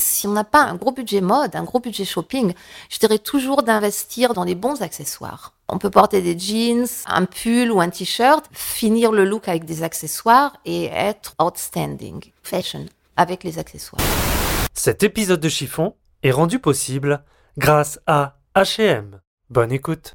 Si on n'a pas un gros budget mode, un gros budget shopping, je dirais toujours d'investir dans les bons accessoires. On peut porter des jeans, un pull ou un t-shirt, finir le look avec des accessoires et être outstanding fashion avec les accessoires. Cet épisode de Chiffon est rendu possible grâce à H&M. Bonne écoute.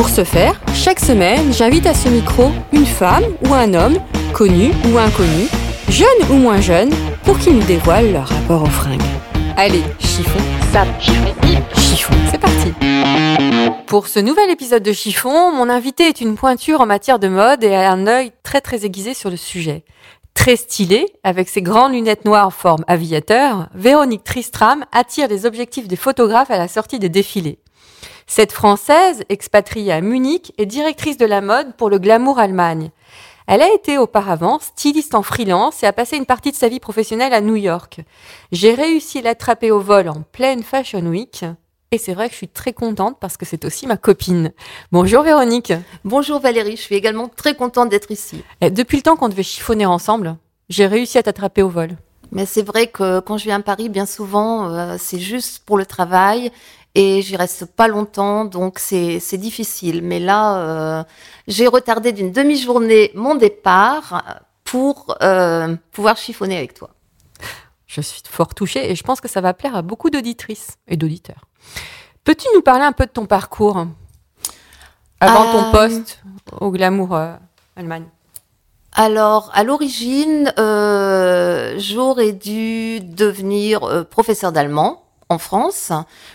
Pour ce faire, chaque semaine, j'invite à ce micro une femme ou un homme, connu ou inconnu, jeune ou moins jeune, pour qu'ils nous dévoilent leur rapport aux fringues. Allez, chiffon, chiffon, chiffon, c'est parti Pour ce nouvel épisode de Chiffon, mon invité est une pointure en matière de mode et a un œil très très aiguisé sur le sujet. Très stylée, avec ses grandes lunettes noires en forme aviateur, Véronique Tristram attire les objectifs des photographes à la sortie des défilés. Cette Française, expatriée à Munich, est directrice de la mode pour le Glamour Allemagne. Elle a été auparavant styliste en freelance et a passé une partie de sa vie professionnelle à New York. J'ai réussi à l'attraper au vol en pleine Fashion Week. Et c'est vrai que je suis très contente parce que c'est aussi ma copine. Bonjour Véronique. Bonjour Valérie, je suis également très contente d'être ici. Et depuis le temps qu'on devait chiffonner ensemble, j'ai réussi à t'attraper au vol. Mais c'est vrai que quand je viens à Paris, bien souvent, euh, c'est juste pour le travail et j'y reste pas longtemps, donc c'est difficile. Mais là, euh, j'ai retardé d'une demi-journée mon départ pour euh, pouvoir chiffonner avec toi. Je suis fort touchée et je pense que ça va plaire à beaucoup d'auditrices et d'auditeurs. Peux-tu nous parler un peu de ton parcours avant ton Euh, poste au Glamour Allemagne? Alors, à l'origine, euh, j'aurais dû devenir euh, professeur d'allemand en France,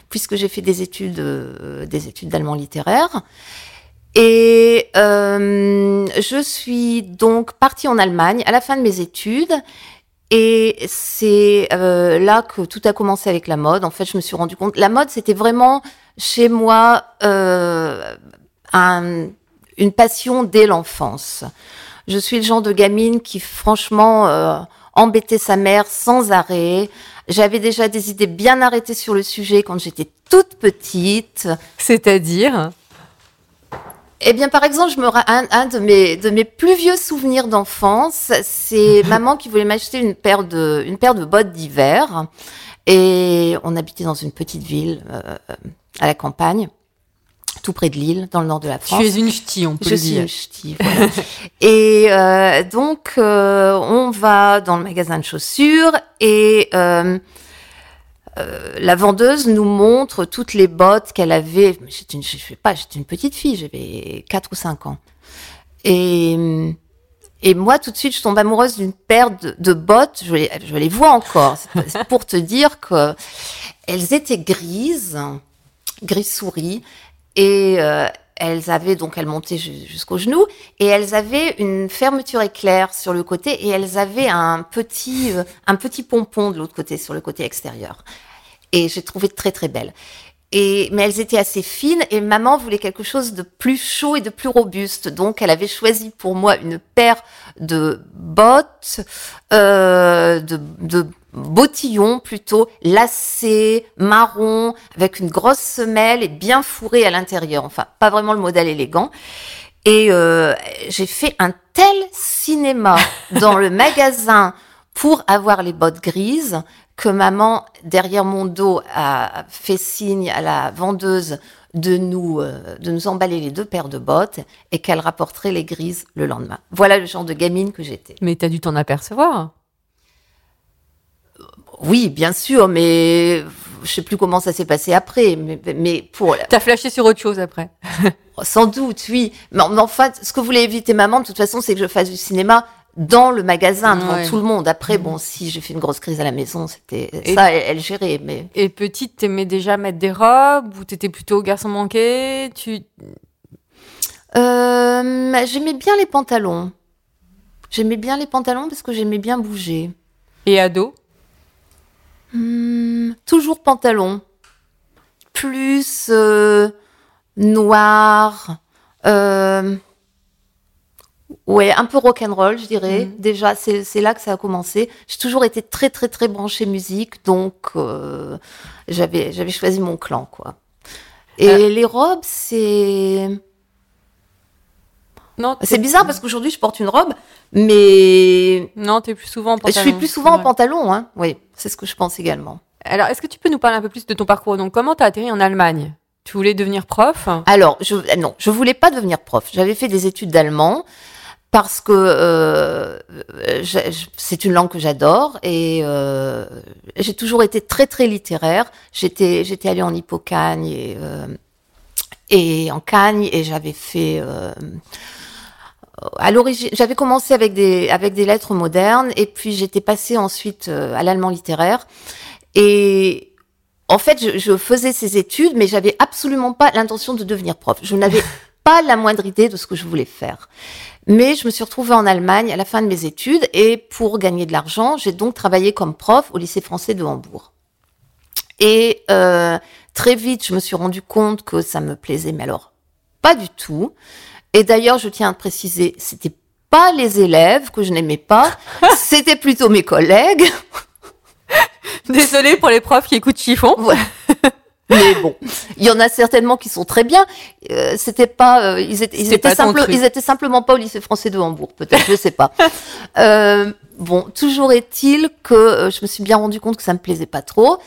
puisque j'ai fait des études, euh, des études d'allemand littéraire. Et euh, je suis donc partie en Allemagne à la fin de mes études. Et c'est euh, là que tout a commencé avec la mode. En fait, je me suis rendu compte, la mode, c'était vraiment chez moi un- une passion dès l'enfance. Je suis le genre de gamine qui, franchement, embêtait sa mère sans arrêt. J'avais déjà des idées bien arrêtées sur le sujet quand j'étais toute petite. C'est-à-dire Eh bien, par exemple, je me un, un de mes de mes plus vieux souvenirs d'enfance, c'est maman qui voulait m'acheter une paire de une paire de bottes d'hiver, et on habitait dans une petite ville euh, à la campagne, tout près de Lille, dans le nord de la France. Tu es une ch'ti, on peut Je le suis dire. une ch'ti, voilà. et euh, donc, euh, on va dans le magasin de chaussures et euh, la vendeuse nous montre toutes les bottes qu'elle avait. J'étais une, je sais pas, j'étais une petite fille, j'avais 4 ou 5 ans. Et, et moi, tout de suite, je tombe amoureuse d'une paire de, de bottes. Je les, je les vois encore. Pour te dire que elles étaient grises, gris souris, et euh, elles avaient donc elles montaient ju- jusqu'au genou et elles avaient une fermeture éclair sur le côté et elles avaient un petit euh, un petit pompon de l'autre côté sur le côté extérieur. Et j'ai trouvé très très belle. Et, mais elles étaient assez fines et maman voulait quelque chose de plus chaud et de plus robuste. Donc elle avait choisi pour moi une paire de bottes, euh, de, de bottillons plutôt, lacées, marron, avec une grosse semelle et bien fourrée à l'intérieur. Enfin, pas vraiment le modèle élégant. Et euh, j'ai fait un tel cinéma dans le magasin pour avoir les bottes grises que maman, derrière mon dos, a fait signe à la vendeuse de nous, euh, de nous emballer les deux paires de bottes et qu'elle rapporterait les grises le lendemain. Voilà le genre de gamine que j'étais. Mais t'as dû t'en apercevoir. Oui, bien sûr, mais je sais plus comment ça s'est passé après. Mais, mais pour T'as flashé sur autre chose après. sans doute, oui. Mais, mais enfin, ce que voulait éviter maman, de toute façon, c'est que je fasse du cinéma dans le magasin devant Ouais. tout le monde. Après, bon, si j'ai fait une grosse crise à la maison, c'était ça, elle, elle gérait. Mais Et petite, t'aimais déjà mettre des robes ou t'étais plutôt garçon manqué? Tu euh, j'aimais bien les pantalons. J'aimais bien les pantalons parce que j'aimais bien bouger. et ado? Hmm, toujours pantalon. Plus euh, noir. euh, ouais, un peu rock'n'roll, je dirais. Mhm. Déjà, c'est c'est là que ça a commencé. J'ai toujours été très, très, très branchée musique. Donc, euh, j'avais j'avais choisi mon clan, quoi. Et les robes, c'est... Non, C'est bizarre parce qu'aujourd'hui, je porte une robe, mais Non, t'es plus souvent en pantalon. je suis plus souvent en pantalon. Hein. Oui, c'est ce que je pense également. Alors, est-ce que tu peux nous parler un peu plus de ton parcours? Donc, comment t'as atterri en Allemagne? Tu voulais devenir prof? Alors, je, euh, non, je voulais pas devenir prof. J'avais fait des études d'allemand parce que euh, c'est une langue que j'adore et euh, j'ai toujours été très très littéraire. J'étais j'étais allée en Hippocagne et euh, et en Cagne et j'avais fait euh, à l'origine, j'avais commencé avec des avec des lettres modernes et puis j'étais passée ensuite euh, à l'allemand littéraire et en fait, je, je faisais ces études, mais j'avais absolument pas l'intention de devenir prof. Je n'avais pas la moindre idée de ce que je voulais faire. Mais je me suis retrouvée en Allemagne à la fin de mes études et pour gagner de l'argent, j'ai donc travaillé comme prof au lycée français de Hambourg. Et euh, très vite, je me suis rendu compte que ça me plaisait, mais alors pas du tout. Et d'ailleurs, je tiens à préciser, c'était pas les élèves que je n'aimais pas, c'était plutôt mes collègues. Désolée pour les profs qui écoutent Chiffon. Ouais. Mais bon, il y en a certainement qui sont très bien. Euh, c'était pas, euh, ils étaient, ils étaient, pas ton simple- truc. ils étaient simplement pas au lycée français de Hambourg, peut-être, je sais pas. Euh, bon, toujours est-il que je me suis bien rendu compte que ça me plaisait pas trop.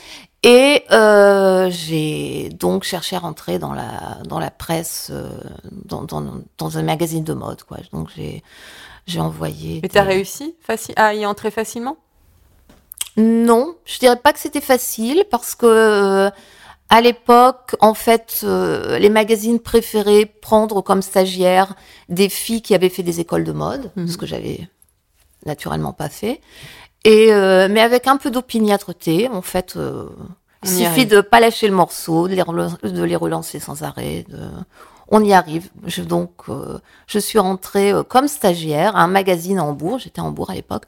Et euh, j'ai donc cherché à rentrer dans la dans la presse, euh, dans, dans, dans un magazine de mode, quoi. Donc j'ai j'ai envoyé. Et t'as des- réussi à y entrer facilement? Non, je dirais pas que c'était facile parce que euh, à l'époque, en fait, les magazines préféraient prendre comme stagiaires des filles qui avaient fait des écoles de mode, Mhm. ce que j'avais naturellement pas fait. Et euh, mais avec un peu d'opiniâtreté, en fait, euh, il suffit arrive. de pas lâcher le morceau, de les, relan- de les relancer sans arrêt. De... On y arrive. Je, donc, euh, je suis rentrée euh, comme stagiaire à un magazine à Hambourg. J'étais à Hambourg à l'époque,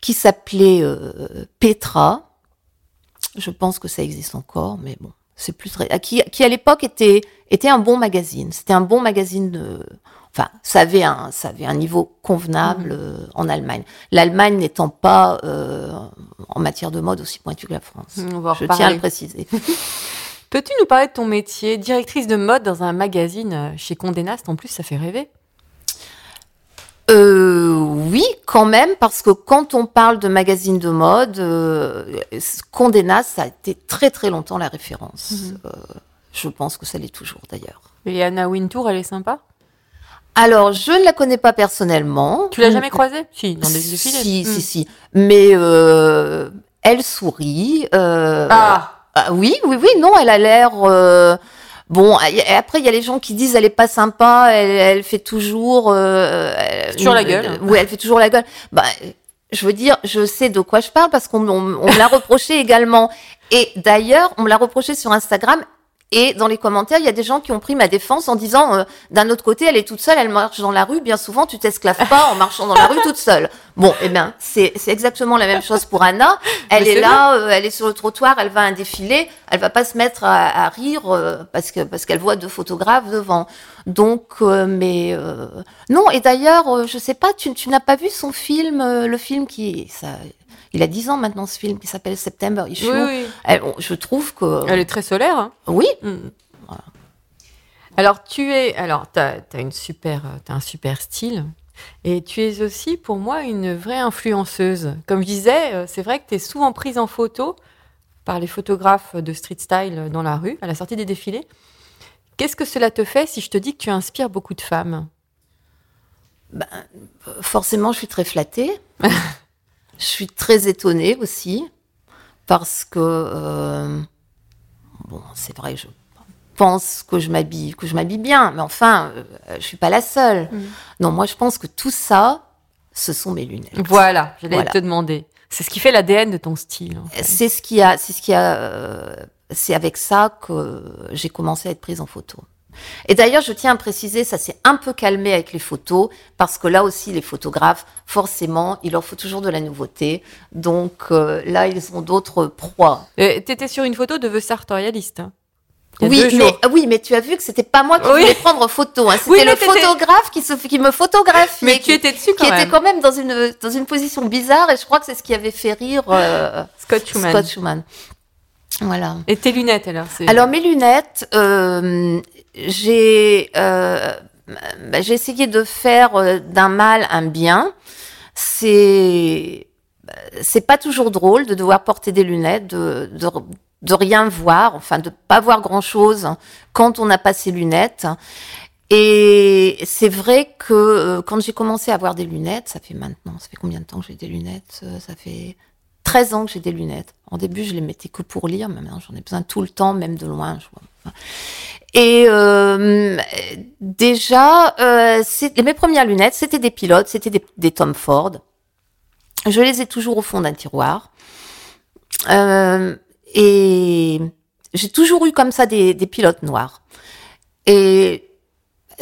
qui s'appelait euh, Petra. Je pense que ça existe encore, mais bon, c'est plus très. Qui, qui à l'époque était était un bon magazine. C'était un bon magazine de. Enfin, ça avait un ça avait un niveau convenable euh, en Allemagne. L'Allemagne n'étant pas euh, en matière de mode aussi pointue que la France. On va Je tiens à le préciser. Peux-tu nous parler de ton métier? Directrice de mode dans un magazine euh, chez Condé Nast, en plus, ça fait rêver. Euh, oui, quand même, parce que quand on parle de magazine de mode, euh, Condé Nast, ça a été très très longtemps la référence. Mhm. Euh, je pense que ça l'est toujours d'ailleurs. Et Anna Wintour, elle est sympa? Alors, je ne la connais pas personnellement. Tu l'as jamais croisée? Si, dans des défilés. Si, Hmm. si, si. Mais euh, elle sourit. euh, Ah ah, oui, oui, oui, non, elle a l'air. euh, Bon, et après, il y a les gens qui disent elle est pas sympa, elle, elle fait toujours. Euh, elle- Toujours la gueule. euh, oui, elle fait toujours la gueule. Bah, je veux dire, je sais de quoi je parle parce qu'on on, on me l'a reproché également. Et d'ailleurs, on me l'a reproché sur Instagram. Et dans les commentaires, il y a des gens qui ont pris ma défense en disant, euh, d'un autre côté, elle est toute seule, elle marche dans la rue. Bien souvent, tu t'esclaves pas en marchant dans la rue toute seule. Bon, eh bien, c'est c'est exactement la même chose pour Anna. Elle Mais est là, euh, elle est sur le trottoir, elle va à un défilé, elle va pas se mettre à, à rire euh, parce que parce qu'elle voit deux photographes devant. Donc, euh, mais euh, non. Et d'ailleurs, euh, je sais pas, tu, tu n'as pas vu son film, euh, le film qui, ça, il a 10 ans maintenant ce film qui s'appelle September Issue. Oui, oui. Je trouve que Elle est très solaire. hein. oui, Mm. Alors tu es, alors t'as as une super, euh, un super style, et tu es aussi pour moi une vraie influenceuse. Comme je disais, euh, c'est vrai que tu es souvent prise en photo par les photographes de street style dans la rue, à la sortie des défilés. Qu'est-ce que cela te fait si je te dis que tu inspires beaucoup de femmes? Forcément, je suis très flattée. je suis très étonnée aussi parce que euh, bon, c'est vrai, je pense que je m'habille, que je m'habille bien, mais enfin, euh, je suis pas la seule. Non, moi, je pense que tout ça, ce sont mes lunettes. Voilà, j'allais Voilà. te demander. C'est ce qui fait l'ADN de ton style. en fait. C'est ce qui a, c'est ce qui a, euh, c'est avec ça que j'ai commencé à être prise en photo. Et d'ailleurs, je tiens à préciser, ça s'est un peu calmé avec les photos, parce que là aussi, les photographes, forcément, il leur faut toujours de la nouveauté. Donc euh, là, ils ont d'autres proies. Euh, T'étais sur une photo de The Sartorialiste. hein, Oui, mais jours. oui, mais tu as vu que c'était pas moi qui Oui. voulais prendre photo. Hein. C'était Oui, le photographe qui, se, qui me photographiait. Mais tu qui, étais dessus quand qui même. était quand même dans une, dans une position bizarre, et je crois que c'est ce qui avait fait rire euh, Scott Schumann. Scott Schumann. Voilà. Et tes lunettes alors Alors mes lunettes, euh, j'ai euh, bah, j'ai essayé de faire euh, d'un mal un bien. C'est c'est pas toujours drôle de devoir porter des lunettes, de, de de rien voir, enfin de pas voir grand chose quand on n'a pas ses lunettes. Et c'est vrai que quand j'ai commencé à avoir des lunettes, ça fait maintenant, ça fait combien de temps que j'ai des lunettes Ça fait 13 ans que j'ai des lunettes. En début, je les mettais que pour lire, mais maintenant j'en ai besoin tout le temps, même de loin. Et euh, déjà, euh, mes premières lunettes, c'était des pilotes, c'était des, des Tom Ford. Je les ai toujours au fond d'un tiroir. Euh, et j'ai toujours eu comme ça des, des pilotes noirs. Et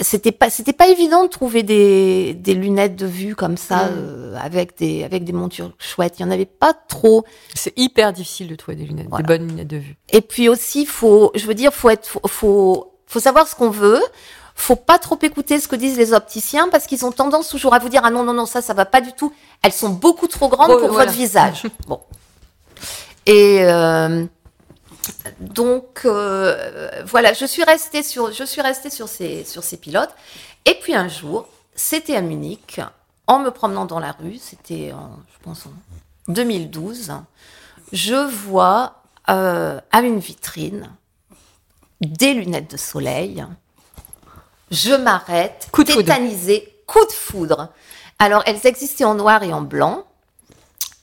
c'était pas c'était pas évident de trouver des, des lunettes de vue comme ça Mm. euh, avec des avec des montures chouettes. Il y en avait pas trop. c'est hyper difficile de trouver des lunettes, Voilà. des bonnes lunettes de vue. Et puis aussi, faut, je veux dire, faut être, faut, faut, faut savoir ce qu'on veut. Faut pas trop écouter ce que disent les opticiens parce qu'ils ont tendance toujours à vous dire ah non non non ça ça va pas du tout. Elles sont beaucoup trop grandes pour voilà. votre visage. bon. Et euh, donc euh, voilà, je suis restée sur, je suis restée sur ces sur ces pilotes. Et puis un jour, c'était à Munich, en me promenant dans la rue, c'était en, je pense en 2012, je vois euh, à une vitrine des lunettes de soleil. Je m'arrête, Coup de foudre. tétanisée, coup de foudre. Alors, elles existaient en noir et en blanc.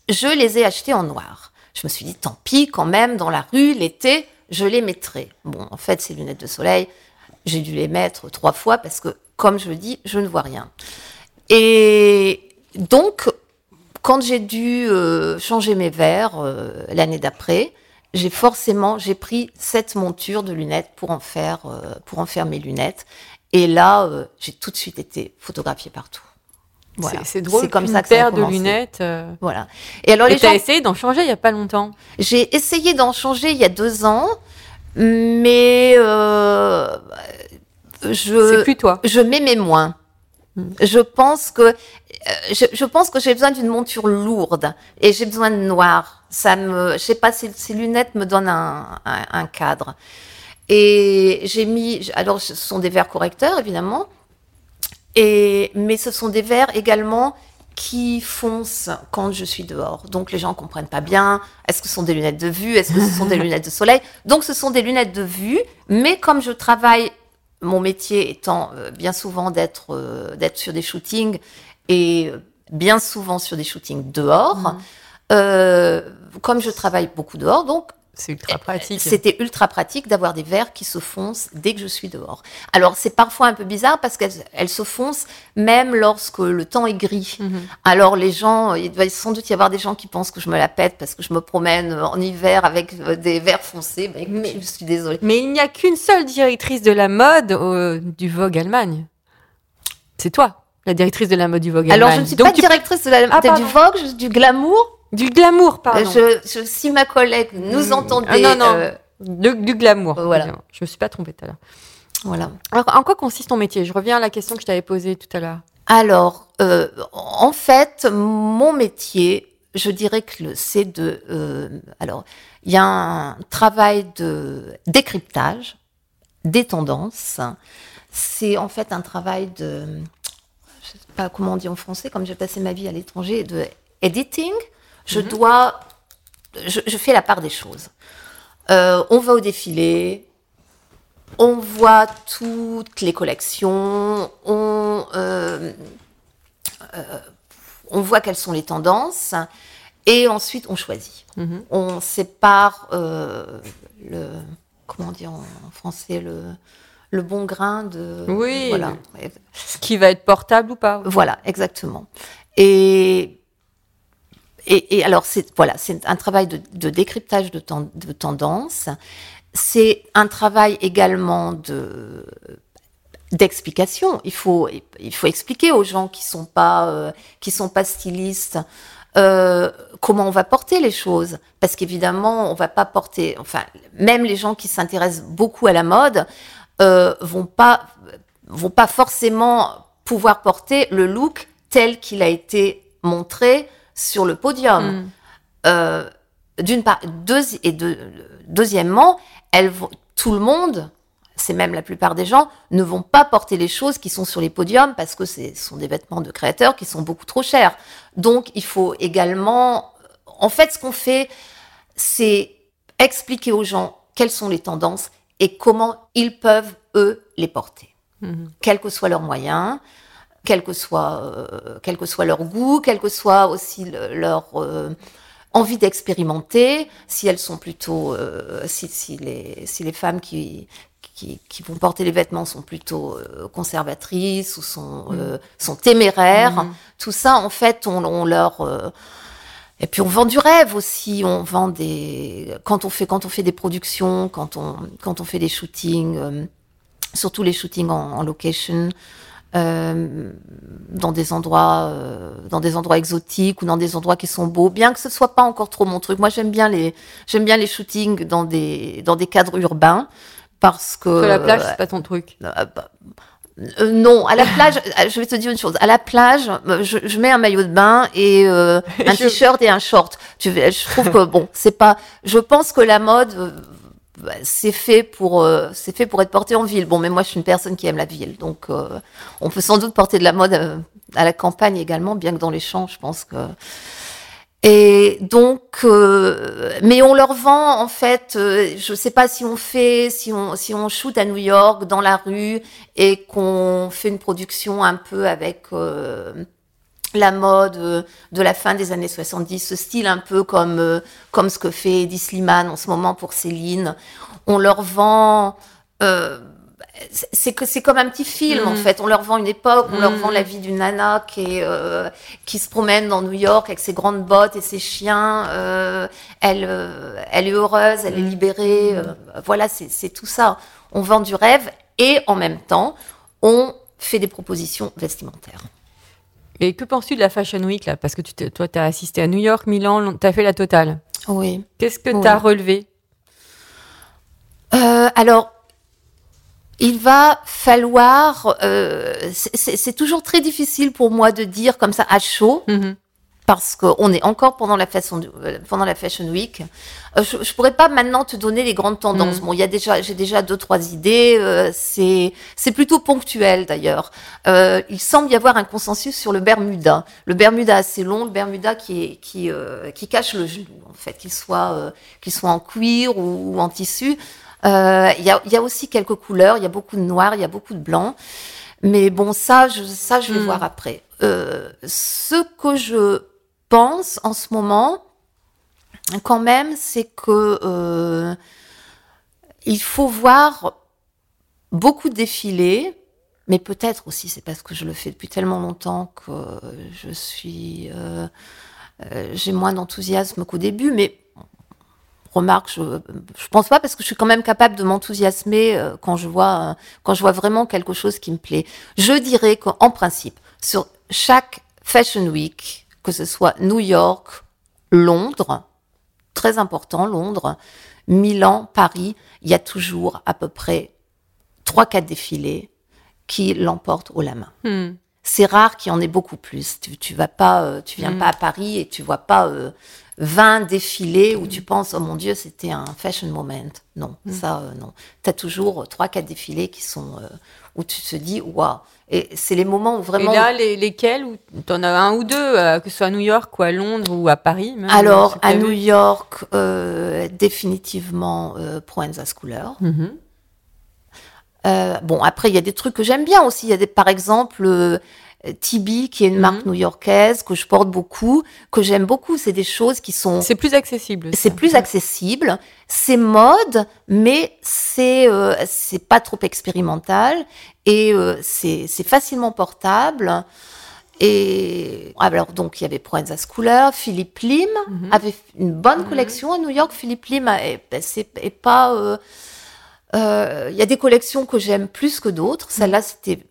Je les ai achetées en noir. Je me suis dit, tant pis, quand même, dans la rue, l'été, je les mettrai. Bon, en fait, ces lunettes de soleil, j'ai dû les mettre trois fois parce que, comme je le dis, je ne vois rien. Et donc, quand j'ai dû euh, changer mes verres euh, l'année d'après, j'ai forcément j'ai pris cette monture de lunettes pour en faire euh, pour en faire mes lunettes. Et là, j'ai tout de suite été photographiée partout. Voilà. C'est- drôle. Comme qu'une ça que ça paire de lunettes. euh, Voilà. Et alors Et les gens, essayé d'en changer il y a pas longtemps. j'ai essayé d'en changer il y a deux ans, mais euh, je C'est plus toi. je m'aimais moins. Hmm. Je pense que euh, je, je pense que j'ai besoin d'une monture lourde et j'ai besoin de noir. Ça me, je sais pas, ces, ces lunettes me donnent un, un, un cadre. Et j'ai mis, alors ce sont des verres correcteurs évidemment, et mais ce sont des verres également qui foncent quand je suis dehors. Donc les gens comprennent pas bien. Est-ce que ce sont des lunettes de vue? Est-ce que ce sont des lunettes de soleil? Donc ce sont des lunettes de vue, mais comme je travaille, mon métier étant euh, bien souvent d'être euh, d'être sur des shootings et euh, bien souvent sur des shootings dehors. euh, comme je travaille beaucoup dehors, donc C'est ultra pratique. c'était ultra pratique d'avoir des verres qui se foncent dès que je suis dehors. Alors c'est parfois un peu bizarre parce qu'elles elles se foncent même lorsque le temps est gris. Mhm. Alors les gens, il doit sans doute y avoir des gens qui pensent que je me la pète parce que je me promène en hiver avec euh, des verres foncés. Ben, écoute, Mais- je suis désolée. Mais il n'y a qu'une seule directrice de la mode euh, du Vogue Allemagne. C'est toi, la directrice de la mode du Vogue Alors Allemagne. je ne suis Donc pas directrice de la, Ah, du. Vogue, je- du glamour. Du glamour, pardon. Je, je, si ma collègue nous Mm. entendait, Ah, non, non. euh, Du, du glamour. Voilà. évidemment. Je me suis pas trompée tout à l'heure. voilà. Alors, en quoi consiste ton métier? Je reviens à la question que je t'avais posée tout à l'heure. Alors, euh, en fait, mon métier, je dirais que c'est de. euh, alors, il y a un travail de décryptage des tendances. C'est en fait un travail de. Je sais pas comment on dit en français, comme j'ai passé ma vie à l'étranger, de editing. Je dois. Je, je fais la part des choses. Euh, on va au défilé. on voit toutes les collections, on, euh, euh, on voit quelles sont les tendances, et ensuite on choisit. Mhm. On sépare le, comment dire en français, le, le bon grain de... Oui, Voilà, Ce qui va être portable ou pas. voilà exactement. Et, et, alors, c'est voilà, c'est un travail de, décryptage de tendances. C'est un travail également de d'explication. Il faut il faut expliquer aux gens qui sont pas euh, qui sont pas stylistes euh, comment on va porter les choses. Parce qu'évidemment, on va pas porter. Enfin, même les gens qui s'intéressent beaucoup à la mode euh, vont pas vont pas forcément pouvoir porter le look tel qu'il a été montré sur le podium. Mm. Euh, D'une part, et deux- deuxièmement, elles vont, tout le monde, c'est même la plupart des gens, ne vont pas porter les choses qui sont sur les podiums parce que ce sont des vêtements de créateurs qui sont beaucoup trop chers. Donc, il faut également, en fait, ce qu'on fait, c'est expliquer aux gens quelles sont les tendances et comment ils peuvent, eux, les porter Mhm. quels que soient leurs moyens, quel que soit, euh, quel que soit leur goût, quel que soit aussi le- leur euh, envie d'expérimenter, si elles sont plutôt, euh, si, si, les, si les femmes qui, qui, qui vont porter les vêtements sont plutôt conservatrices ou sont, euh, sont téméraires, Mhm. tout ça, en fait, on, on leur... et puis on vend du rêve aussi, on vend des quand on fait quand on fait des productions, quand on quand on fait des shootings, surtout les shootings en, en location, euh, dans des endroits euh, dans des endroits exotiques ou dans des endroits qui sont beaux, bien que ce soit pas encore trop mon truc. Moi j'aime bien les j'aime bien les shootings dans des dans des cadres urbains parce que Sur la plage, c'est pas ton truc. euh, bah, euh, non, à la plage, euh, je vais te dire une chose. À la plage, je, je mets un maillot de bain et euh, un Je- t-shirt et un short. Tu, je trouve que bon, c'est pas. Je pense que la mode, bah, c'est fait pour, euh, c'est fait pour être porté en ville. Bon, mais moi, je suis une personne qui aime la ville, donc euh, on peut sans doute porter de la mode euh, à la campagne également, bien que dans les champs, je pense que. Et donc, euh, mais on leur vend en fait. euh, je sais pas si on fait, si on si on shoot à New York dans la rue et qu'on fait une production un peu avec la mode euh, de la fin des années 70, ce style un peu comme euh, comme ce que fait Eddie Slimane en ce moment pour Céline. On leur vend. euh, c'est- c'est que c'est comme un petit film en Mhm. fait. On leur vend une époque, on leur vend la vie d'une nana qui est euh, qui se promène dans New York avec ses grandes bottes et ses chiens. euh, elle euh, elle est heureuse, elle est Mhm. libérée. voilà, c'est tout ça. On vend du rêve et en même temps, on fait des propositions vestimentaires. Et que penses-tu de la Fashion Week, là? Parce que tu toi, tu as assisté à New York, Milan, tu as fait la totale. Oui. Qu'est-ce que Oui. tu as relevé? Euh, alors, il va falloir. euh, c'est- toujours très difficile pour moi de dire comme ça à chaud. Mhm. Parce qu'on est encore pendant la fashion, euh, pendant la fashion week. Euh, je, je pourrais pas maintenant te donner les grandes tendances. Mhm. Bon, il y a déjà, j'ai déjà deux trois idées. euh, c'est, c'est plutôt ponctuel d'ailleurs. Euh, il semble y avoir un consensus sur le Bermuda. Le Bermuda assez long, le Bermuda qui est, qui, euh, qui cache le genou en fait, qu'il soit, euh, qu'il soit en cuir ou, ou en tissu. Euh, Il y, a, il y a aussi quelques couleurs. Il y a beaucoup de noir, il y a beaucoup de blanc. Mais bon, ça, je, ça, je vais Mm. voir après. Euh, ce que je pense en ce moment, quand même, c'est que euh, il faut voir beaucoup de défilés, mais peut-être aussi c'est parce que je le fais depuis tellement longtemps que je suis, euh, euh, j'ai moins d'enthousiasme qu'au début, mais remarque, je, je pense pas parce que je suis quand même capable de m'enthousiasmer quand je vois quand je vois vraiment quelque chose qui me plaît. Je dirais qu'en principe, sur chaque Fashion Week, que ce soit New York, Londres, très important, Londres, Milan, Paris, il y a toujours à peu près trois, quatre défilés qui l'emportent haut la main. Hmm. C'est rare qu'il y en ait beaucoup plus. Tu, tu vas pas, euh, tu viens Mm. pas à Paris et tu vois pas euh, 20 défilés où tu penses, oh mon Dieu, c'était un fashion moment. Non, ça, euh, non. Tu as toujours trois, quatre défilés qui sont, euh, où tu te dis, waouh. Et c'est les moments où vraiment. Et là, les, lesquels Tu en as un ou deux, euh, que ce soit à New York ou à Londres ou à Paris même, Alors, à New York, définitivement Proenza Schooler. Mhm. Euh, bon, après, il y a des trucs que j'aime bien aussi. Il y a des, par exemple, Tibi, qui est une Mhm. marque new-yorkaise que je porte beaucoup, que j'aime beaucoup. C'est des choses qui sont C'est plus accessible. c'est plus accessible, c'est mode, mais c'est euh, c'est pas trop expérimental et euh, c'est c'est facilement portable. Et alors donc il y avait Proenza Schooler, Philippe Lim Mhm. avait une bonne collection à New York. Philippe Lim a- est, pas euh, euh, il y a des collections que j'aime plus que d'autres. Celle-là c'était euh,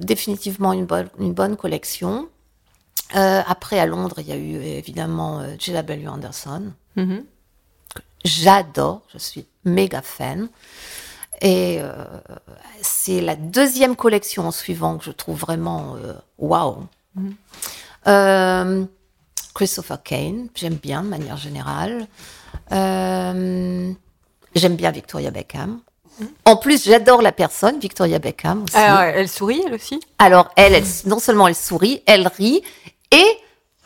définitivement une bonne une bonne collection. Euh, après à Londres il y a eu évidemment euh, J.W. Anderson Mhm. j'adore, je suis méga fan. Et euh, c'est la deuxième collection en suivant que je trouve vraiment euh, waouh. Euh, Christopher Kane, j'aime bien de manière générale. J'aime bien Victoria Beckham. En plus, j'adore la personne, Victoria Beckham aussi. Ah elle sourit, elle aussi? Alors, elle, elle- non seulement elle sourit, elle rit, et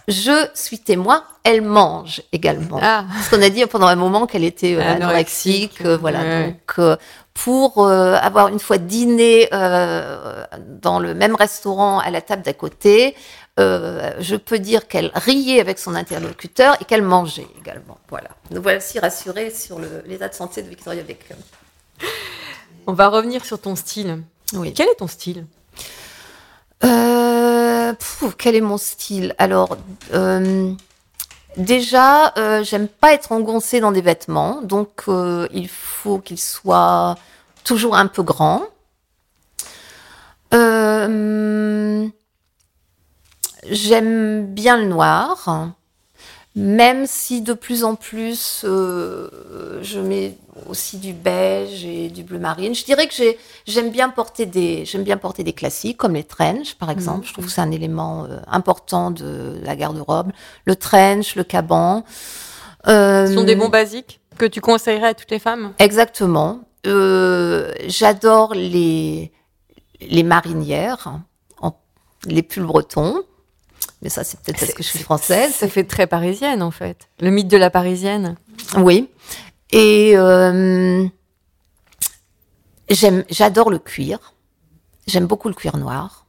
je suis témoin, elle mange également. Ah. Parce qu'on a dit pendant un moment qu'elle était euh, Anorexique. euh, voilà. Ouais. Donc, euh, pour avoir une fois dîné dans le même restaurant à la table d'à côté, je peux dire qu'elle riait avec son interlocuteur et qu'elle mangeait également. Voilà. Nous voici rassurés sur l'état de santé de Victoria Beckham. On va revenir sur ton style. Oui. Quel est ton style? Euh, quel est mon style? Alors, euh, déjà, euh, j'aime pas être engoncée dans des vêtements, donc il faut qu'ils soient toujours un peu grands. J'aime bien le noir, même si de plus en plus euh, je mets aussi du beige et du bleu marine. Je dirais que j'ai J'aime bien porter des, j'aime bien porter des classiques comme les trench, par exemple. Je trouve que c'est un élément euh, important de la garde-robe. Le trench, le caban. Euh, Ce sont des bons basiques que tu conseillerais à toutes les femmes? Exactement. Euh, J'adore les les marinières, en- les pulls bretons. Mais ça, c'est peut-être parce que je suis française. Ça fait très parisienne en fait. Le mythe de la parisienne. Oui. Et euh, j'aime, j'adore le cuir. J'aime beaucoup le cuir noir.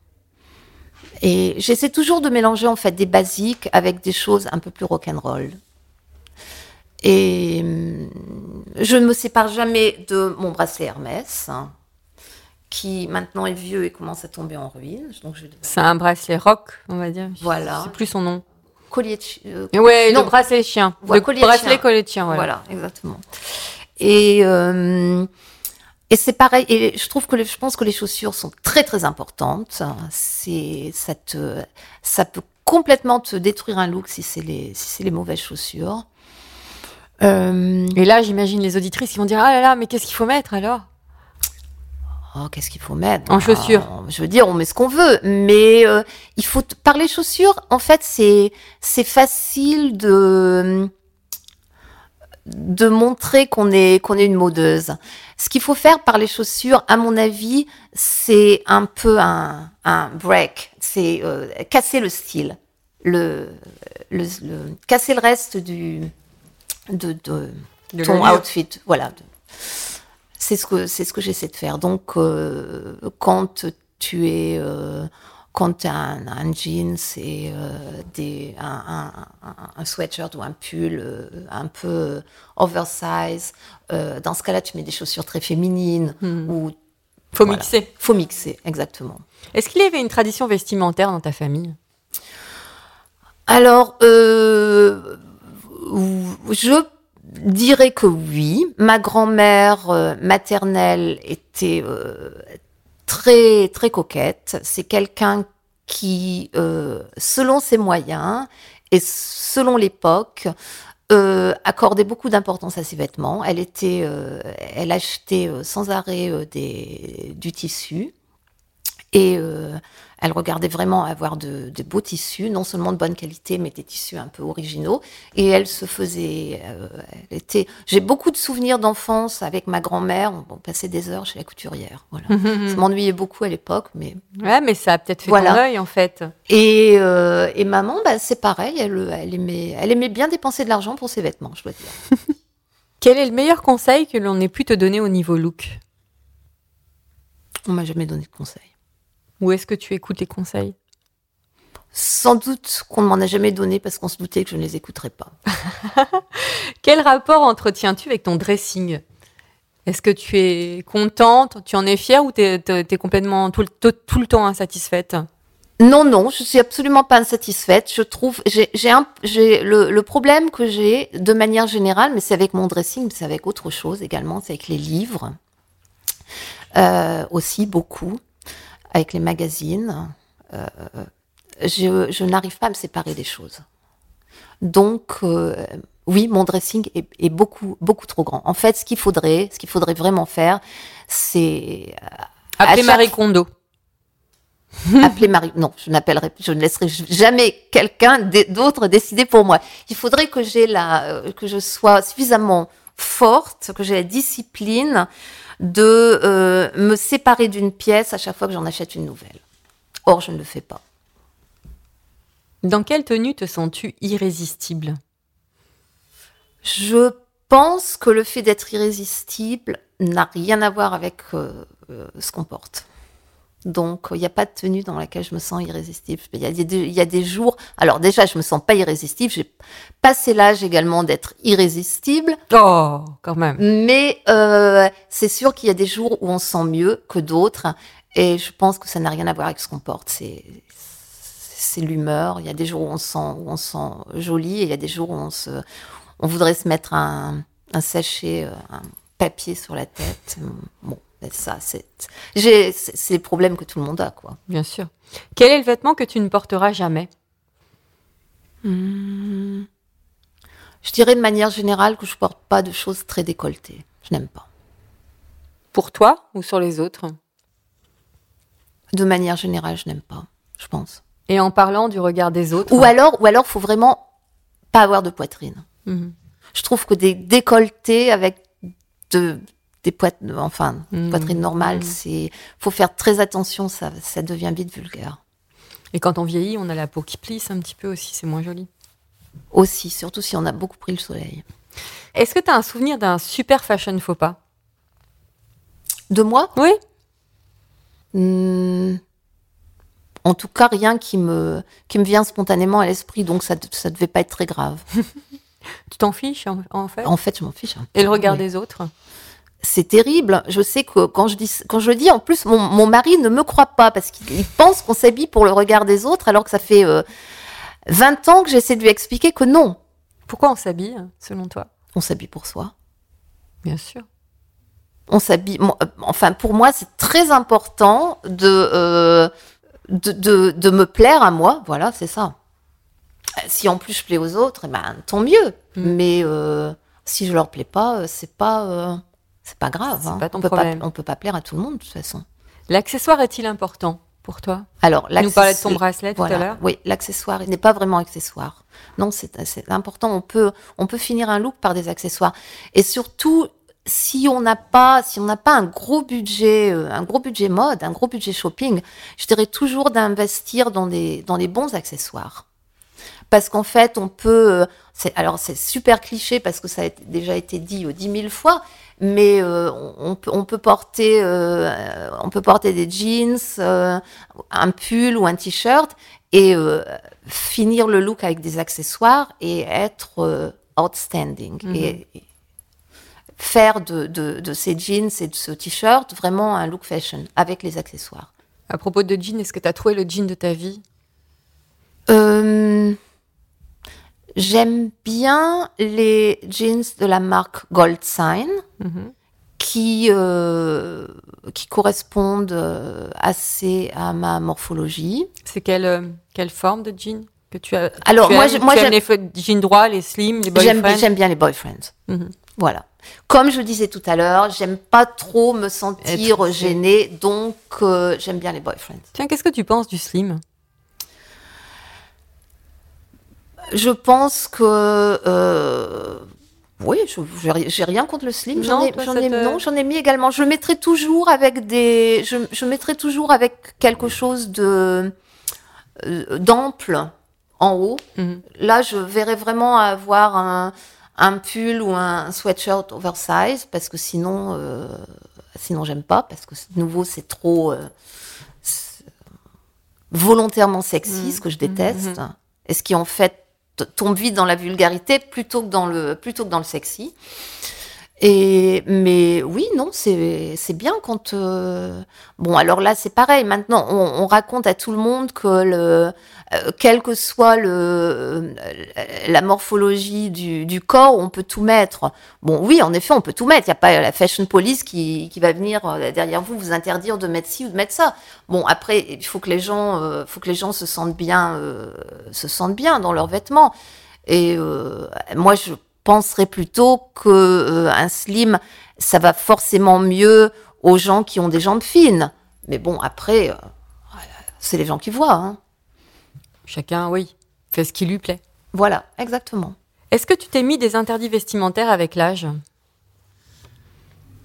Et j'essaie toujours de mélanger en fait des basiques avec des choses un peu plus rock'n'roll. Et hum, je ne me sépare jamais de mon bracelet Hermès, hein, qui maintenant est vieux et commence à tomber en ruine. Donc je C'est un bracelet rock, on va dire. Voilà. C'est plus son nom. collier de chi- euh, Ouais, Non. le bracelet chien. Voilà, le collier bracelet chien. collier de chien, voilà. Voilà, exactement. Et, euh, et c'est pareil. Et je trouve que les- je pense que les chaussures sont très très importantes. C'est ça te ça peut complètement te détruire un look si c'est les si c'est les mauvaises chaussures. Euh, Et là, j'imagine les auditrices qui vont dire Ah là là, mais qu'est-ce qu'il faut mettre alors? Oh, qu'est-ce qu'il faut mettre? En chaussures. Ah, Je veux dire, on met ce qu'on veut, mais euh, il faut t- par les chaussures. En fait, c'est c'est facile de de montrer qu'on est qu'on est une modeuse. Ce qu'il faut faire par les chaussures, à mon avis, c'est un peu un, un break, c'est euh, casser le style, le, le, le- casser le reste du de, de De ton outfit, voilà. C'est ce que c'est ce que j'essaie de faire. Donc euh, quand tu es euh, quand tu as un, un jeans et euh, des, un, un, un- sweatshirt ou un pull euh, un peu oversize, euh, dans ce cas-là, tu mets des chaussures très féminines ou Faut Voilà. mixer. faut mixer, exactement. Est-ce qu'il y avait une tradition vestimentaire dans ta famille? Alors, je dirais que oui. Ma grand-mère euh, maternelle était euh, très très coquette. C'est quelqu'un qui, euh, selon ses moyens et selon l'époque, accordait beaucoup d'importance à ses vêtements. Elle était, elle achetait sans arrêt du tissu. Et elle regardait vraiment avoir de, de beaux tissus, non seulement de bonne qualité, mais des tissus un peu originaux. Et elle se faisait, euh, elle était. J'ai beaucoup de souvenirs d'enfance avec ma grand-mère. On, on passait des heures chez la couturière. Voilà. Ça m'ennuyait beaucoup à l'époque, mais Ouais, mais ça a peut-être fait Voilà. ton œil en fait. et, euh, et maman, bah, c'est pareil. Elle, elle aimait, elle aimait bien dépenser de l'argent pour ses vêtements, je dois dire. Quel est le meilleur conseil que l'on ait pu te donner au niveau look? On m'a jamais donné de conseils. Ou est-ce que tu écoutes les conseils? Sans doute qu'on ne m'en a jamais donné parce qu'on se doutait que je ne les écouterais pas. Quel rapport entretiens-tu avec ton dressing? Est-ce que tu es contente, tu en es fière ou tu es, complètement tout, le- tout- tout le temps insatisfaite? Non, non, je suis absolument pas insatisfaite. Je trouve, j'ai, j'ai le, le problème que j'ai de manière générale, mais c'est avec mon dressing, c'est avec autre chose également, c'est avec les livres, euh, aussi beaucoup, avec les magazines. Euh, je, je n'arrive pas à me séparer des choses. Donc, euh, oui, mon dressing est, est beaucoup, beaucoup trop grand. En fait, ce qu'il faudrait, ce qu'il faudrait vraiment faire, c'est euh, chaque- Marie Kondo. appeler Marie. Non, je n'appellerai, je ne laisserai jamais quelqu'un d'autre décider pour moi. Il faudrait que j'ai la, que je sois suffisamment forte, que j'ai la discipline de euh, me séparer d'une pièce à chaque fois que j'en achète une nouvelle. Or, je ne le fais pas. Dans quelle tenue te sens-tu irrésistible? Je pense que le fait d'être irrésistible n'a rien à voir avec euh, euh, ce qu'on porte. Donc, il n'y a pas de tenue dans laquelle je me sens irrésistible. Il y, a des, il y a des jours. Alors, déjà, je me sens pas irrésistible. J'ai passé l'âge également d'être irrésistible. Oh, quand même. Mais euh, c'est sûr qu'il y a des jours où on se sent mieux que d'autres. Et je pense que ça n'a rien à voir avec ce qu'on porte. C'est c'est l'humeur. Il y a des jours où on se sent, où on se sent joli et il y a des jours où on, se, on voudrait se mettre un, un sachet, euh, un papier sur la tête. Bon, ça, c'est j'ai- c'est c'est les problèmes que tout le monde a, quoi. Bien sûr. Quel est le vêtement que tu ne porteras jamais? Hmm. Je dirais de manière générale que je porte pas de choses très décolletées. Je n'aime pas. Pour toi ou sur les autres? De manière générale, je n'aime pas, je pense. Et en parlant du regard des autres Ou alors, ou alors, faut vraiment pas avoir de poitrine. Mhm. Je trouve que des décolletés avec de, des poitrines, enfin, Mhm. poitrine normale, c'est, faut faire très attention, ça, ça devient vite vulgaire. Et quand on vieillit, on a la peau qui plisse un petit peu aussi, c'est moins joli. Aussi, surtout si on a beaucoup pris le soleil. Est-ce que tu as un souvenir d'un super fashion faux pas? De moi, Oui. hmm, en tout cas, rien qui me, qui me vient spontanément à l'esprit, donc ça, ça devait pas être très grave. Tu t'en fiches en, en fait? En fait, je m'en fiche. Et le regard oui. des autres? C'est terrible. Je sais que quand je dis, quand je le dis, en plus, mon, mon mari ne me croit pas parce qu'il il pense qu'on s'habille pour le regard des autres, alors que ça fait euh, 20 ans que j'essaie de lui expliquer que non, Pourquoi on s'habille, selon toi? On s'habille pour soi. Bien sûr. On s'habille. euh, Enfin, pour moi, c'est très important de, euh, de, de, de me plaire à moi. Voilà, c'est ça. Euh, Si en plus je plais aux autres, eh ben, tant mieux. Mm. Mais euh, si je leur plais pas, c'est pas, c'est pas grave. Hein. pas ton on peut problème. pas, on peut pas plaire à tout le monde de toute façon. L'accessoire est-il important pour toi? Alors, Tu nous parlais de ton bracelet tout à l'heure. Oui, l'accessoire, il n'est pas vraiment accessoire. Non, c'est important. On peut, on peut finir un look par des accessoires. Et surtout, si on n'a pas, si on n'a pas un gros budget, euh, un gros budget mode, un gros budget shopping, je dirais toujours d'investir dans des, dans les bons accessoires. Parce qu'en fait, on peut, euh, alors c'est super cliché parce que ça a déjà été dit euh, dix mille fois, mais euh, on, peut, on peut porter, euh, on peut porter des jeans, euh, un pull ou un t-shirt et finir le look avec des accessoires et être outstanding Mhm. et, et faire de, de, de ces jeans et de ce t-shirt vraiment un look fashion avec les accessoires. À propos de jean, est-ce que tu as trouvé le jean de ta vie? J'aime bien les jeans de la marque Gold Sign Mhm. qui, euh, qui correspondent euh, assez à ma morphologie. C'est quelle, euh, quelle forme de jean que tu as Alors, tu moi, aimes moi, tu aimes j'aime- les jeans droits, les slim, les boyfriends? j'aime bien les boyfriends. Mhm. Voilà. Comme je disais tout à l'heure, j'aime pas trop me sentir Être- gênée, donc euh, j'aime bien les boyfriends. Tiens, qu'est-ce que tu penses du slim? Je pense que euh, oui, j'ai ri- j'ai rien contre le slim. J'en Non, ai, j'en ai, te- mis également. Je mettrai toujours avec des, je, mettrai toujours avec quelque chose de euh, d'ample en haut. Mhm. Là, je verrais vraiment avoir un, un pull ou un sweatshirt oversize parce que sinon, euh, sinon j'aime pas parce que de nouveau c'est trop euh, volontairement sexy, Mm. ce que je déteste, Mhm. et ce qui en fait tombe vite dans la vulgarité plutôt que dans le plutôt que dans le sexy. Et mais oui, non, c'est c'est bien quand euh, bon alors là c'est pareil. Maintenant on, on raconte à tout le monde que le euh, quelle que soit le euh, la morphologie du, du corps, on peut tout mettre. Bon oui, en effet, on peut tout mettre. Il n'y a pas la fashion police qui qui va venir euh, derrière vous vous interdire de mettre ci ou de mettre ça. Bon après il faut que les gens euh, faut que les gens se sentent bien euh, se sentent bien dans leurs vêtements. Et moi je penserais plutôt que euh, un slim, ça va forcément mieux aux gens qui ont des jambes fines. Mais bon, après, euh, c'est les gens qui voient. hein. Chacun, oui, fait ce qui lui plaît. Voilà, exactement. Est-ce que tu t'es mis des interdits vestimentaires avec l'âge?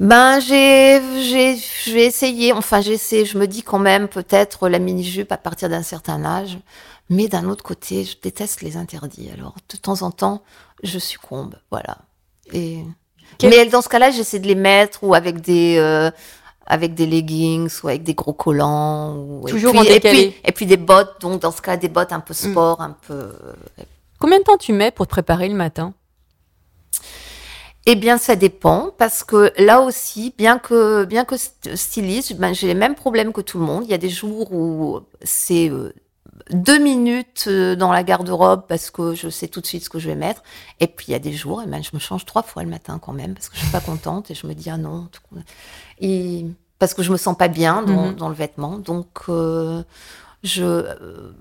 Ben, j'ai, j'ai, j'ai essayé, enfin, j'essaie, je me dis quand même peut-être la mini-jupe à partir d'un certain âge. Mais d'un autre côté, je déteste les interdits. Alors, de temps en temps, je succombe. Voilà. Et... Quel- Mais dans ce cas-là, j'essaie de les mettre ou avec des, euh, avec des leggings ou avec des gros collants. Ou... Toujours et puis, en et décalé. puis, et puis des bottes, donc dans ce cas, des bottes un peu sport, un peu. Combien de temps tu mets pour te préparer le matin? Eh bien, ça dépend parce que là aussi, bien que bien que st- styliste, ben, j'ai les mêmes problèmes que tout le monde. Il y a des jours où c'est euh, deux minutes euh, dans la garde-robe parce que je sais tout de suite ce que je vais mettre. Et puis il y a des jours, eh ben, je me change trois fois le matin quand même parce que je suis pas contente et je me dis ah non, tout- et parce que je me sens pas bien dans, Mhm. dans le vêtement. Donc euh, je euh,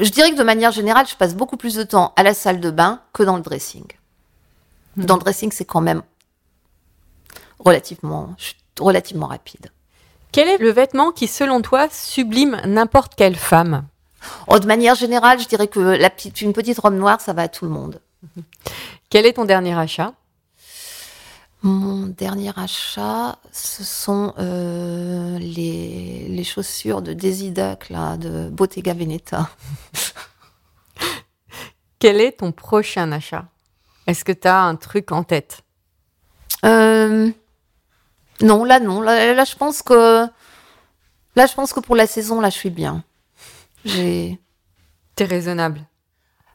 je dirais que de manière générale, je passe beaucoup plus de temps à la salle de bain que dans le dressing. Dans le dressing, c'est quand même relativement, relativement rapide. Quel est le vêtement qui, selon toi, sublime n'importe quelle femme? Oh, de manière générale, je dirais que la petite, une petite robe noire, ça va à tout le monde. Quel est ton dernier achat? Mon dernier achat, ce sont euh, les, les chaussures de Daisy Duck, là, de Bottega Veneta. Quel est ton prochain achat? Est-ce que tu as un truc en tête? Euh, non, là, non. Là, là, je pense que là, je pense que pour la saison, là, je suis bien. J'ai T'es raisonnable.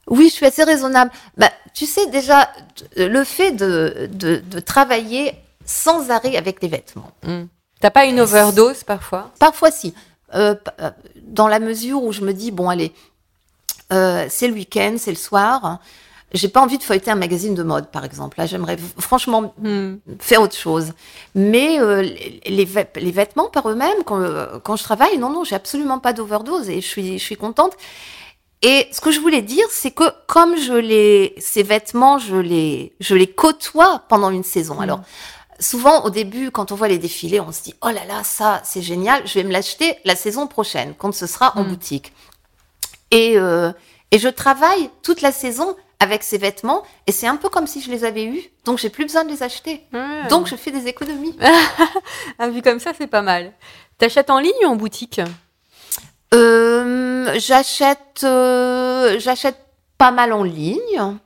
Oui, je suis assez raisonnable. Bah, tu sais déjà, le fait de, de, de travailler sans arrêt avec les vêtements. Hmm. T'as pas une overdose parfois? Parfois, si. Euh, euh, dans la mesure où je me dis, bon, allez, euh, c'est le week-end, c'est le soir. J'ai pas envie de feuilleter un magazine de mode, par exemple. Là, j'aimerais franchement Hmm. faire autre chose. Mais euh, les, les vêt- les vêtements par eux-mêmes, quand, euh, quand je travaille, non, non, j'ai absolument pas d'overdose et je suis, je suis contente. Et ce que je voulais dire, c'est que comme je les, ces vêtements, je les, je les côtoie pendant une saison. Alors, souvent, au début, quand on voit les défilés, on se dit, oh là là, ça, c'est génial, je vais me l'acheter la saison prochaine, quand ce sera en Mm. boutique. Et, euh, et je travaille toute la saison avec ces vêtements, et c'est un peu comme si je les avais eus, donc j'ai plus besoin de les acheter. Ouais. Donc je fais des économies. Ah, vu comme ça, c'est pas mal. T'achètes en ligne ou en boutique? Euh, j'achète, euh, j'achète pas mal en ligne.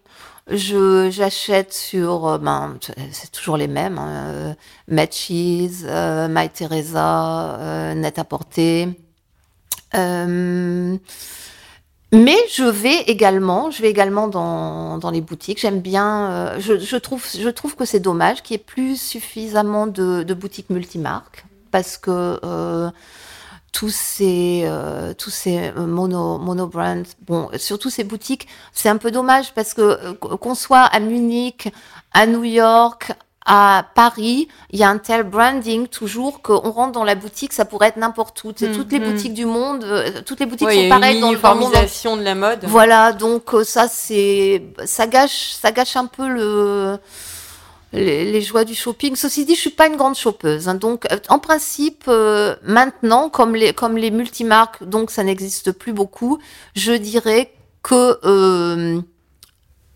Je j'achète sur, euh, ben, c'est toujours les mêmes, hein, Matches, euh, My Teresa, Net à porter. Mais je vais également, je vais également dans, dans les boutiques. J'aime bien. euh, je, trouve, je trouve que c'est dommage qu'il n'y ait plus suffisamment de, de boutiques multimarques parce que euh, tous ces euh, tous ces mono mono brands, bon, surtout ces boutiques, c'est un peu dommage parce que qu'on soit à Munich, à New York, à Paris, il y a un tel branding toujours qu'on rentre dans la boutique, ça pourrait être n'importe où. C'est Mm, toutes les boutiques du monde, euh, toutes les boutiques Ouais, sont pareilles dans, le- monde. uniformisation de la mode. Voilà, donc euh, ça c'est ça gâche ça gâche un peu le les, les joies du shopping. Ceci dit, je suis pas une grande shoppeuse, hein, donc euh, en principe euh, maintenant comme les comme les multimarques, donc ça n'existe plus beaucoup, je dirais que euh,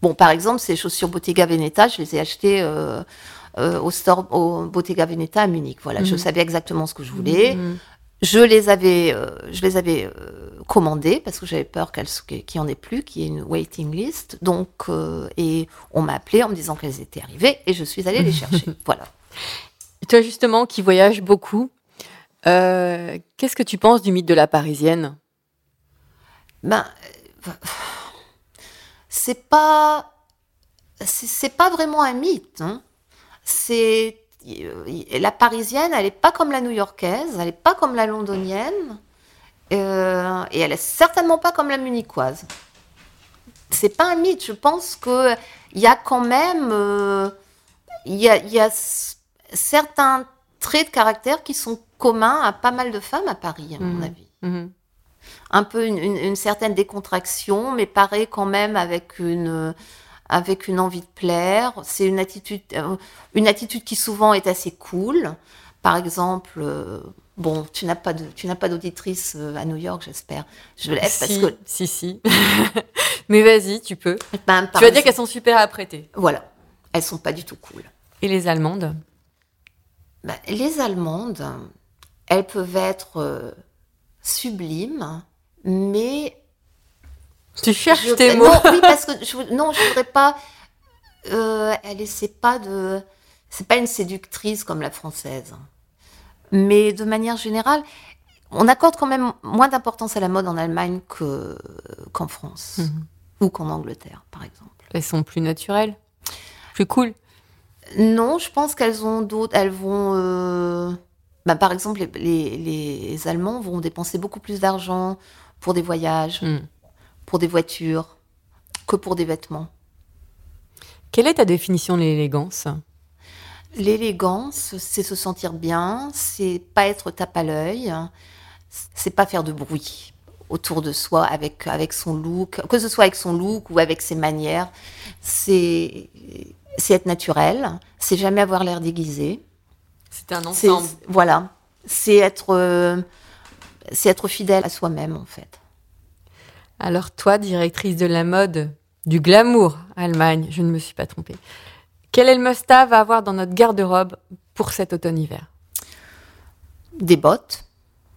bon par exemple ces chaussures Bottega Veneta, je les ai achetées euh, euh, au store au Bottega Veneta à Munich. Voilà, je Mhm. savais exactement ce que je voulais. Mhm. Je les avais, euh, je les avais euh, commandées parce que j'avais peur qu'il n'y en ait plus, qu'il y ait une waiting list. Donc, et on m'a appelé en me disant qu'elles étaient arrivées et je suis allée les chercher. voilà. Toi, justement, qui voyages beaucoup, qu'est-ce que tu penses du mythe de la Parisienne? Ben, c'est pas, c'est pas vraiment un mythe. hein. C'est euh, la parisienne, elle est pas comme la new-yorkaise, elle est pas comme la londonienne, euh, et elle est certainement pas comme la munichoise. C'est pas un mythe. Je pense que il y a quand même, euh, y a, y certains traits de caractère qui sont communs à pas mal de femmes à Paris, à mon Mhm. avis Mhm. un peu une, une- une certaine décontraction, mais pareil quand même avec une, avec une envie de plaire. C'est une attitude, euh, une attitude qui souvent est assez cool. Par exemple, euh, bon, tu n'as pas de, tu n'as pas d'auditrice euh, à New York, j'espère. Je laisse si, parce que, si, si. Mais vas-y, tu peux. ben, Tu vas dire qu'elles sont super apprêtées. voilà, elles sont pas du tout cool. Et les Allemandes Ben, les Allemandes, elles peuvent être euh, sublimes, mais Tu cherches Je- tes mots. Non, oui, parce que je, non, je voudrais pas. Euh, elle essaie pas de. C'est pas une séductrice comme la française. Mais de manière générale, on accorde quand même moins d'importance à la mode en Allemagne que, qu'en France. Mhm. Ou qu'en Angleterre, par exemple. Elles sont plus naturelles, plus cool. Non, je pense qu'elles ont d'autres. Elles vont. euh, bah, par exemple, les, les- les Allemands vont dépenser beaucoup plus d'argent pour des voyages, Mm. Pour des voitures, que pour des vêtements. Quelle est ta définition de l'élégance? L'élégance, c'est se sentir bien, c'est pas être tape à l'œil, c'est pas faire de bruit autour de soi avec, avec son look, que ce soit avec son look ou avec ses manières. C'est être naturel, c'est jamais avoir l'air déguisé. C'est un ensemble. voilà, c'est être euh, c'est être fidèle à soi-même en fait. Alors toi, directrice de la mode, du glamour, Allemagne, je ne me suis pas trompée. Quel est le must-have à avoir dans notre garde-robe pour cet automne-hiver? Des bottes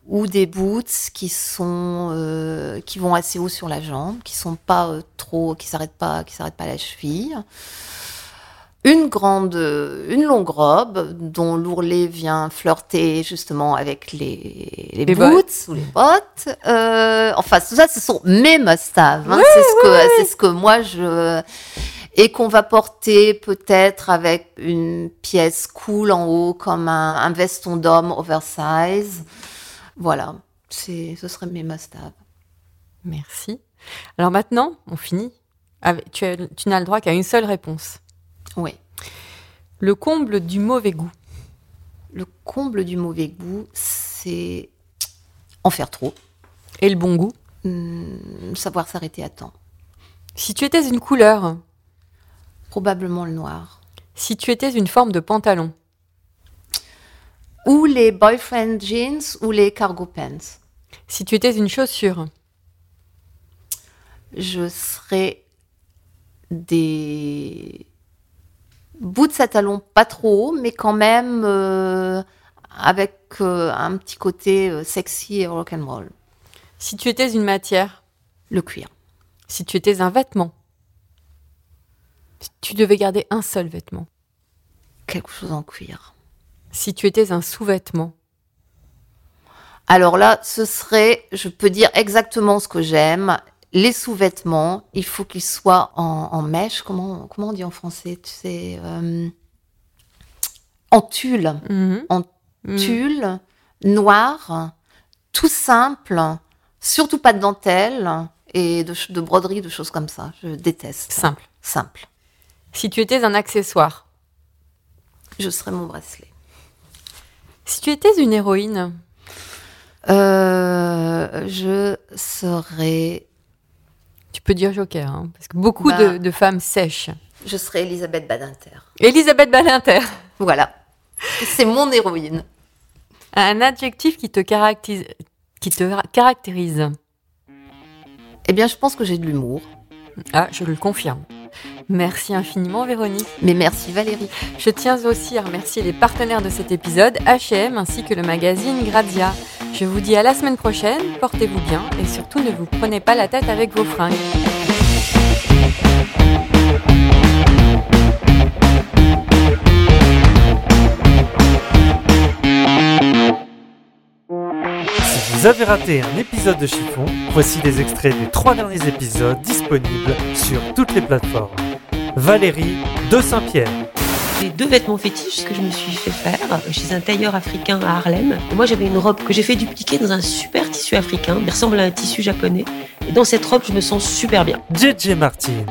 ou des boots qui sont euh, qui vont assez haut sur la jambe, qui sont pas euh, trop, qui s'arrêtent pas, qui s'arrêtent pas à la cheville. Une grande, euh, une longue robe dont l'ourlet vient flirter justement avec les, les, Les boots bottes. ou les bottes. Euh, enfin, tout ça, ce sont mes must-have. hein. c'est ce que, c'est ce que moi je et qu'on va porter peut-être avec une pièce cool en haut comme un, un veston d'homme oversize. Voilà, c'est, ce serait mes must-have. Merci. Alors maintenant, on finit. Avec- tu, as- tu n'as le droit qu'à une seule réponse. Oui. Le comble du mauvais goût. Le comble du mauvais goût, c'est en faire trop, Et le bon goût. Hum, savoir s'arrêter à temps. Si tu étais une couleur, Probablement le noir. si tu étais une forme de pantalon, Ou les boyfriend jeans ou les cargo pants. si tu étais une chaussure, Je serais des boots à talons pas trop haut, mais quand même euh, avec euh, un petit côté euh, sexy et rock'n'roll. si tu étais une matière, Le cuir. si tu étais un vêtement, si tu devais garder un seul vêtement, Quelque chose en cuir. si tu étais un sous-vêtement, Alors là, ce serait, je peux dire exactement ce que j'aime. Les sous-vêtements, il faut qu'ils soient en, en mèche. Comment, comment on dit en français? Tu sais, euh, en tulle. Mhm. En Mhm. tulle, noir, tout simple, surtout pas de dentelle et de broderie, de choses comme ça. Je déteste. simple. Simple. Si tu étais un accessoire, Je serais mon bracelet. si tu étais une héroïne, Euh, je serais, tu peux dire Joker, hein, parce que beaucoup Bah. de, de femmes sèchent. je serais Elisabeth Badinter. Elisabeth Badinter, Voilà. C'est mon héroïne. un adjectif qui te caractérise. Qui te ra- caractérise. Eh bien, je pense que j'ai de l'humour. Ah, je le confirme. Merci infiniment Véronique. Mais merci Valérie. Je tiens aussi à remercier les partenaires de cet épisode, HM ainsi que le magazine Grazia. Je vous dis à la semaine prochaine, portez-vous bien et surtout ne vous prenez pas la tête avec vos fringues. Si vous avez raté un épisode de Chiffon, voici des extraits des trois derniers épisodes disponibles sur toutes les plateformes. Valérie de Saint-Pierre. J'ai deux vêtements fétiches que je me suis fait faire chez un tailleur africain à Harlem. Et moi, j'avais une robe que j'ai fait dupliquer dans un super tissu africain. Il ressemble à un tissu japonais. Et dans cette robe, je me sens super bien. JJ Martin.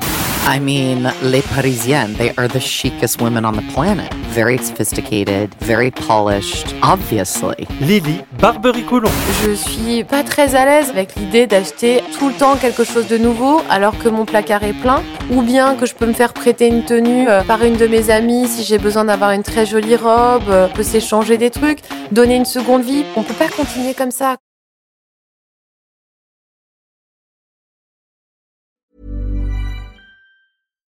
I mean, les Parisiennes, they are the chicest women on the planet. Very sophisticated, very polished, obviously. Lily Barbery-Coulon. Je suis pas très à l'aise avec l'idée d'acheter tout le temps quelque chose de nouveau alors que mon placard est plein, ou bien que je peux me faire prêter une tenue euh, par une de mes amies si j'ai besoin d'avoir une très jolie robe, euh, on peut s'échanger des trucs, donner une seconde vie. On peut pas continuer comme ça.